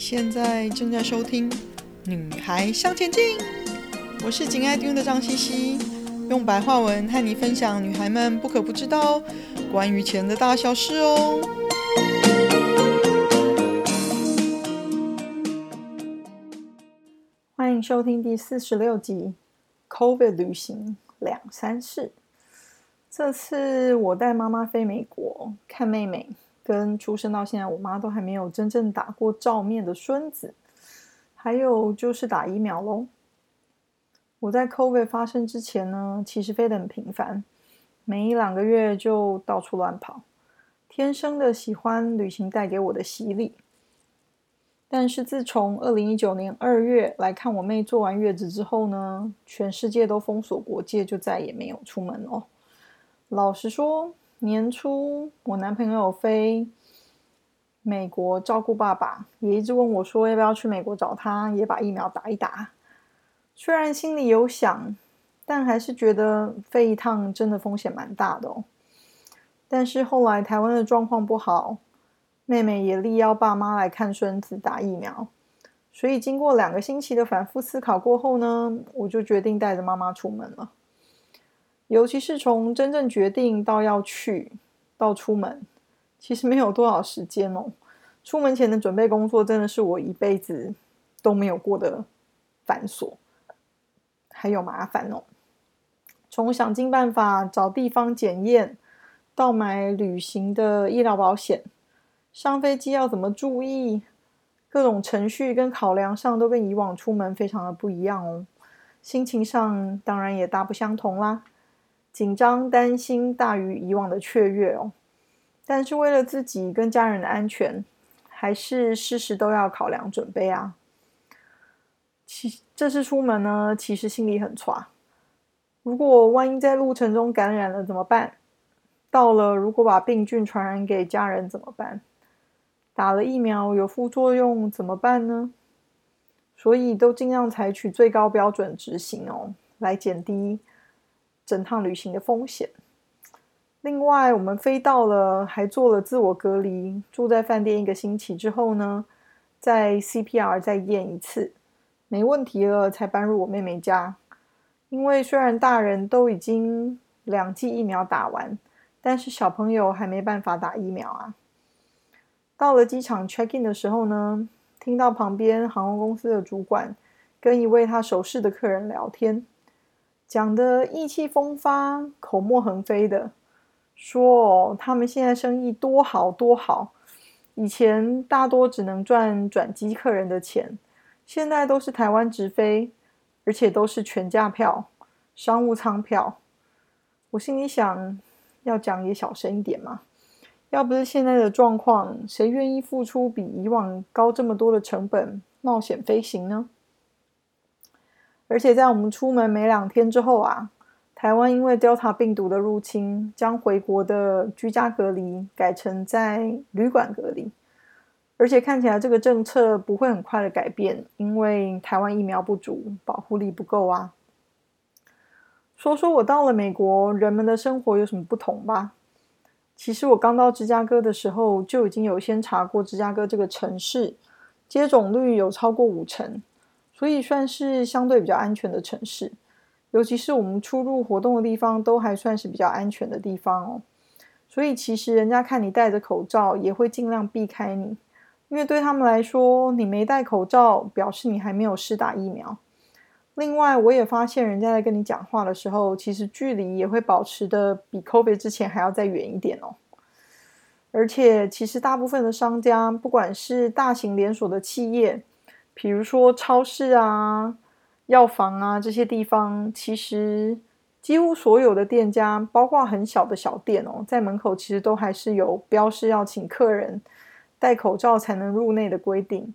现在正在收听《女孩向前进》，我是紧爱听的张茜茜，用白话文和你分享女孩们不可不知道关于钱的大小事哦。欢迎收听第四十六集《COVID 旅行两三事》。这次我带妈妈飞美国看妹妹。跟出生到现在，我妈都还没有真正打过照面的孙子，还有就是打疫苗喽。我在 COVID 发生之前呢，其实飞得很频繁，每一两个月就到处乱跑，天生的喜欢旅行带给我的洗礼。但是自从二零一九年二月来看我妹坐完月子之后呢，全世界都封锁国界，就再也没有出门哦。老实说。年初，我男朋友飞美国照顾爸爸，也一直问我说要不要去美国找他，也把疫苗打一打。虽然心里有想，但还是觉得飞一趟真的风险蛮大的哦。但是后来台湾的状况不好，妹妹也力邀爸妈来看孙子打疫苗，所以经过两个星期的反复思考过后呢，我就决定带着妈妈出门了。尤其是从真正决定到要去到出门，其实没有多少时间哦。出门前的准备工作真的是我一辈子都没有过的繁琐，还有麻烦哦。从想尽办法找地方检验，到买旅行的医疗保险，上飞机要怎么注意，各种程序跟考量上都跟以往出门非常的不一样哦。心情上当然也大不相同啦。紧张担心大于以往的雀跃哦，但是为了自己跟家人的安全，还是事事都要考量准备啊。其这次出门呢，其实心里很挫。如果万一在路程中感染了怎么办？到了如果把病菌传染给家人怎么办？打了疫苗有副作用怎么办呢？所以都尽量采取最高标准执行哦，来减低。整趟旅行的风险。另外，我们飞到了，还做了自我隔离，住在饭店一个星期之后呢，在 CPR 再验一次，没问题了才搬入我妹妹家。因为虽然大人都已经两剂疫苗打完，但是小朋友还没办法打疫苗啊。到了机场 check in 的时候呢，听到旁边航空公司的主管跟一位他熟识的客人聊天。讲的意气风发、口沫横飞的，说哦，他们现在生意多好多好，以前大多只能赚转机客人的钱，现在都是台湾直飞，而且都是全价票、商务舱票。我心里想，要讲也小声一点嘛，要不是现在的状况，谁愿意付出比以往高这么多的成本冒险飞行呢？而且在我们出门没两天之后啊，台湾因为 Delta 病毒的入侵，将回国的居家隔离改成在旅馆隔离。而且看起来这个政策不会很快的改变，因为台湾疫苗不足，保护力不够啊。说说我到了美国，人们的生活有什么不同吧？其实我刚到芝加哥的时候，就已经有先查过芝加哥这个城市，接种率有超过五成。所以算是相对比较安全的城市，尤其是我们出入活动的地方都还算是比较安全的地方哦。所以其实人家看你戴着口罩，也会尽量避开你，因为对他们来说，你没戴口罩表示你还没有施打疫苗。另外，我也发现人家在跟你讲话的时候，其实距离也会保持的比 COVID 之前还要再远一点哦。而且，其实大部分的商家，不管是大型连锁的企业，比如说超市啊、药房啊这些地方，其实几乎所有的店家，包括很小的小店哦，在门口其实都还是有标示要请客人戴口罩才能入内的规定。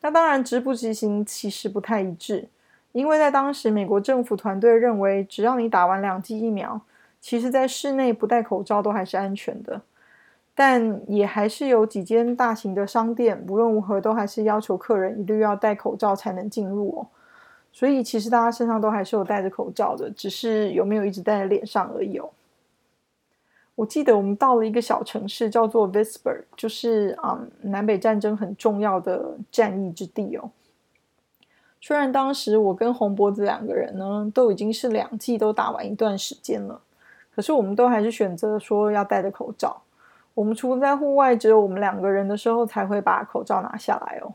那当然执不执行其实不太一致，因为在当时美国政府团队认为，只要你打完两剂疫苗，其实在室内不戴口罩都还是安全的。但也还是有几间大型的商店，无论如何都还是要求客人一律要戴口罩才能进入哦。所以其实大家身上都还是有戴着口罩的，只是有没有一直戴在脸上而已哦。我记得我们到了一个小城市，叫做 Vicksburg，就是嗯南北战争很重要的战役之地哦。虽然当时我跟红脖子两个人呢，都已经是两季都打完一段时间了，可是我们都还是选择说要戴着口罩。我们除了在户外只有我们两个人的时候，才会把口罩拿下来哦。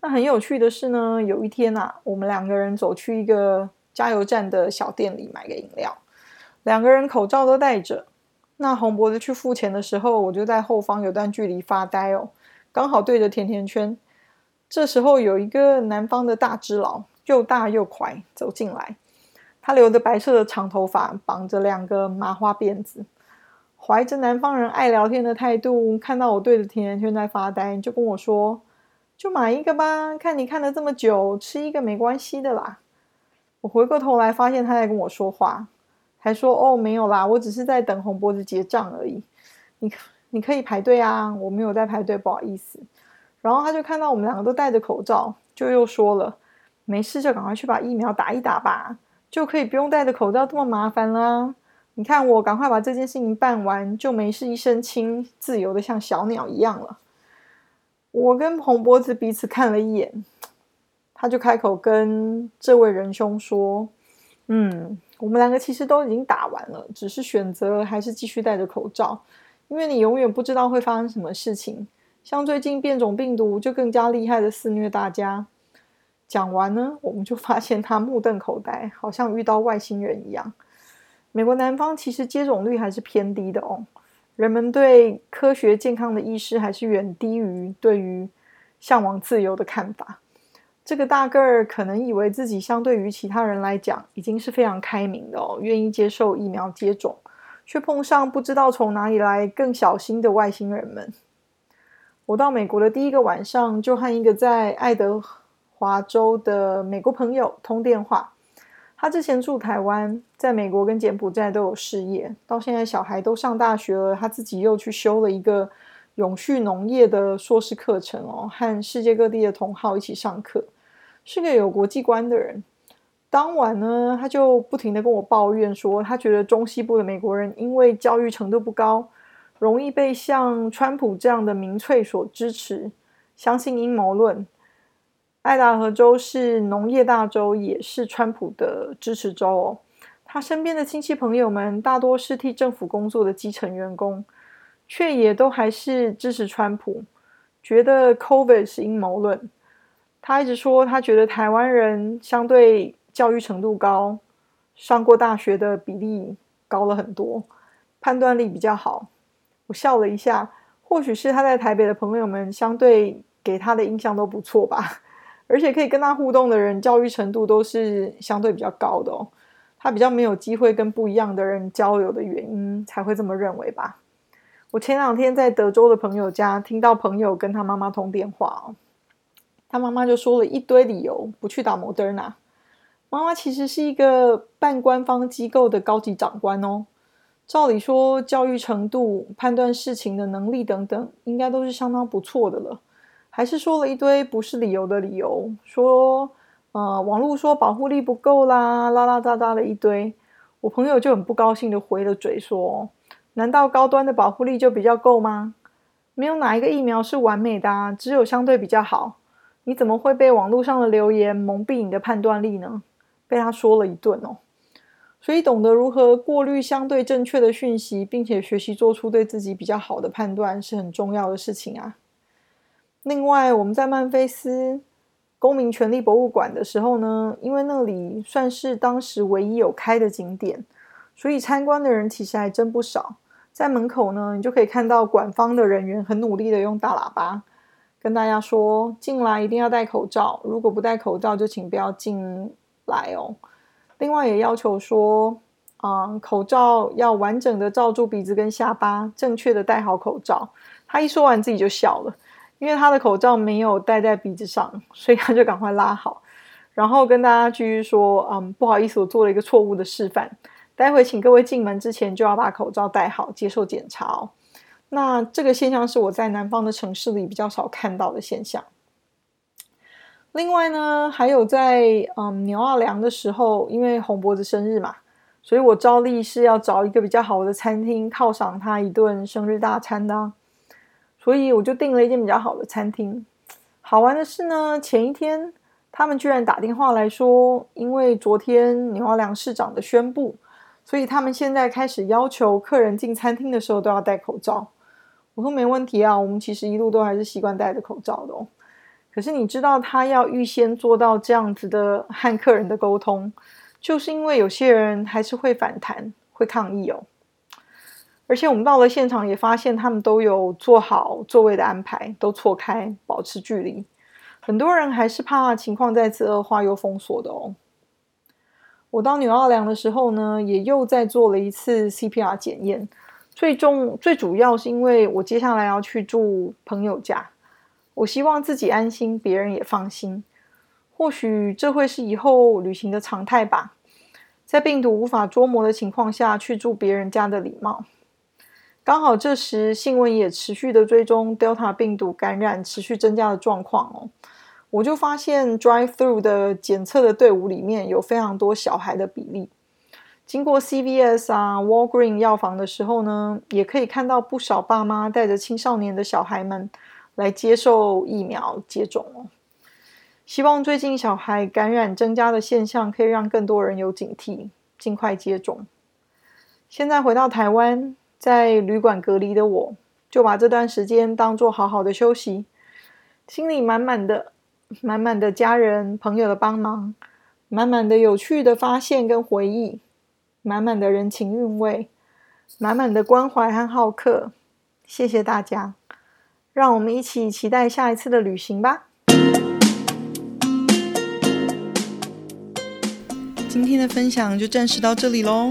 那很有趣的是呢，有一天啊，我们两个人走去一个加油站的小店里买个饮料，两个人口罩都戴着。那红脖子去付钱的时候，我就在后方有段距离发呆哦，刚好对着甜甜圈。这时候有一个南方的大只佬，又大又快走进来，他留着白色的长头发，绑着两个麻花辫子，怀着南方人爱聊天的态度，看到我对着甜甜圈在发呆，就跟我说：“就买一个吧，看你看了这么久，吃一个没关系的啦。”我回过头来发现他在跟我说话。还说哦，没有啦，我只是在等红脖子结账而已。你你可以排队啊，我没有在排队，不好意思。然后他就看到我们两个都戴着口罩，就又说了，没事就赶快去把疫苗打一打吧，就可以不用戴着口罩这么麻烦啦。你看我赶快把这件事情办完，就没事一身轻，自由的像小鸟一样了。我跟红脖子彼此看了一眼，他就开口跟这位仁兄说，嗯。我们两个其实都已经打完了，只是选择还是继续戴着口罩，因为你永远不知道会发生什么事情。像最近变种病毒就更加厉害的肆虐大家。讲完呢，我们就发现他目瞪口呆，好像遇到外星人一样。美国南方其实接种率还是偏低的哦，人们对科学健康的意识还是远低于对于向往自由的看法。这个大个儿可能以为自己相对于其他人来讲已经是非常开明的哦，愿意接受疫苗接种，却碰上不知道从哪里来更小心的外星人们。我到美国的第一个晚上，就和一个在爱德华州的美国朋友通电话。他之前住台湾，在美国跟柬埔寨都有事业，到现在小孩都上大学了，他自己又去修了一个永续农业的硕士课程哦，和世界各地的同好一起上课。是个有国际观的人。当晚呢，他就不停地跟我抱怨说，他觉得中西部的美国人因为教育程度不高，容易被像川普这样的民粹所支持，相信阴谋论。爱达荷州是农业大州，也是川普的支持州哦。他身边的亲戚朋友们大多是替政府工作的基层员工，却也都还是支持川普，觉得 COVID 是阴谋论。他一直说，他觉得台湾人相对教育程度高，上过大学的比例高了很多，判断力比较好。我笑了一下，或许是他在台北的朋友们相对给他的印象都不错吧，而且可以跟他互动的人教育程度都是相对比较高的哦。他比较没有机会跟不一样的人交流的原因，才会这么认为吧。我前两天在德州的朋友家听到朋友跟他妈妈通电话哦。他妈妈就说了一堆理由不去打 Moderna。妈妈其实是一个半官方机构的高级长官哦，照理说教育程度、判断事情的能力等等，应该都是相当不错的了，还是说了一堆不是理由的理由，说呃网络说保护力不够啦，拉拉杂杂的一堆。我朋友就很不高兴的回了嘴说：“难道高端的保护力就比较够吗？没有哪一个疫苗是完美的啊，只有相对比较好。”你怎么会被网络上的留言蒙蔽你的判断力呢？被他说了一顿哦。所以懂得如何过滤相对正确的讯息，并且学习做出对自己比较好的判断，是很重要的事情啊。另外，我们在曼菲斯公民权利博物馆的时候呢，因为那里算是当时唯一有开的景点，所以参观的人其实还真不少。在门口呢，你就可以看到馆方的人员很努力的用大喇叭。跟大家说，进来一定要戴口罩，如果不戴口罩，就请不要进来哦。另外也要求说，啊、口罩要完整的罩住鼻子跟下巴，正确的戴好口罩。他一说完自己就笑了，因为他的口罩没有戴在鼻子上，所以他就赶快拉好，然后跟大家继续说，嗯，不好意思，我做了一个错误的示范，待会请各位进门之前就要把口罩戴好，接受检查哦。那这个现象是我在南方的城市里比较少看到的现象。另外呢，还有在嗯牛二良的时候，因为红脖子生日嘛，所以我照例是要找一个比较好的餐厅犒赏他一顿生日大餐的。所以我就订了一间比较好的餐厅。好玩的是呢，前一天他们居然打电话来说，因为昨天纽奥良市长的宣布，所以他们现在开始要求客人进餐厅的时候都要戴口罩。我说没问题啊，我们其实一路都还是习惯戴着口罩的哦。可是你知道他要预先做到这样子的和客人的沟通，就是因为有些人还是会反弹、会抗议哦。而且我们到了现场也发现，他们都有做好座位的安排，都错开，保持距离。很多人还是怕情况再次恶化又封锁的哦。我到纽奥良的时候呢，也又再做了一次 CPR 检验。最重最主要是因为我接下来要去住朋友家，我希望自己安心，别人也放心。或许这会是以后旅行的常态吧，在病毒无法捉摸的情况下去住别人家的礼貌。刚好这时新闻也持续的追踪 Delta 病毒感染持续增加的状况哦，我就发现 Drive Through 的检测的队伍里面有非常多小孩的比例。经过 CVS 啊 Walgreen 药房的时候呢，也可以看到不少爸妈带着青少年的小孩们来接受疫苗接种哦。希望最近小孩感染增加的现象可以让更多人有警惕，尽快接种。现在回到台湾。在旅馆隔离的我，就把这段时间当作好好的休息，心里满满的、满满的家人朋友的帮忙，满满的有趣的发现跟回忆，满满的人情韵味，满满的关怀和好客。谢谢大家，让我们一起期待下一次的旅行吧。今天的分享就暂时到这里喽。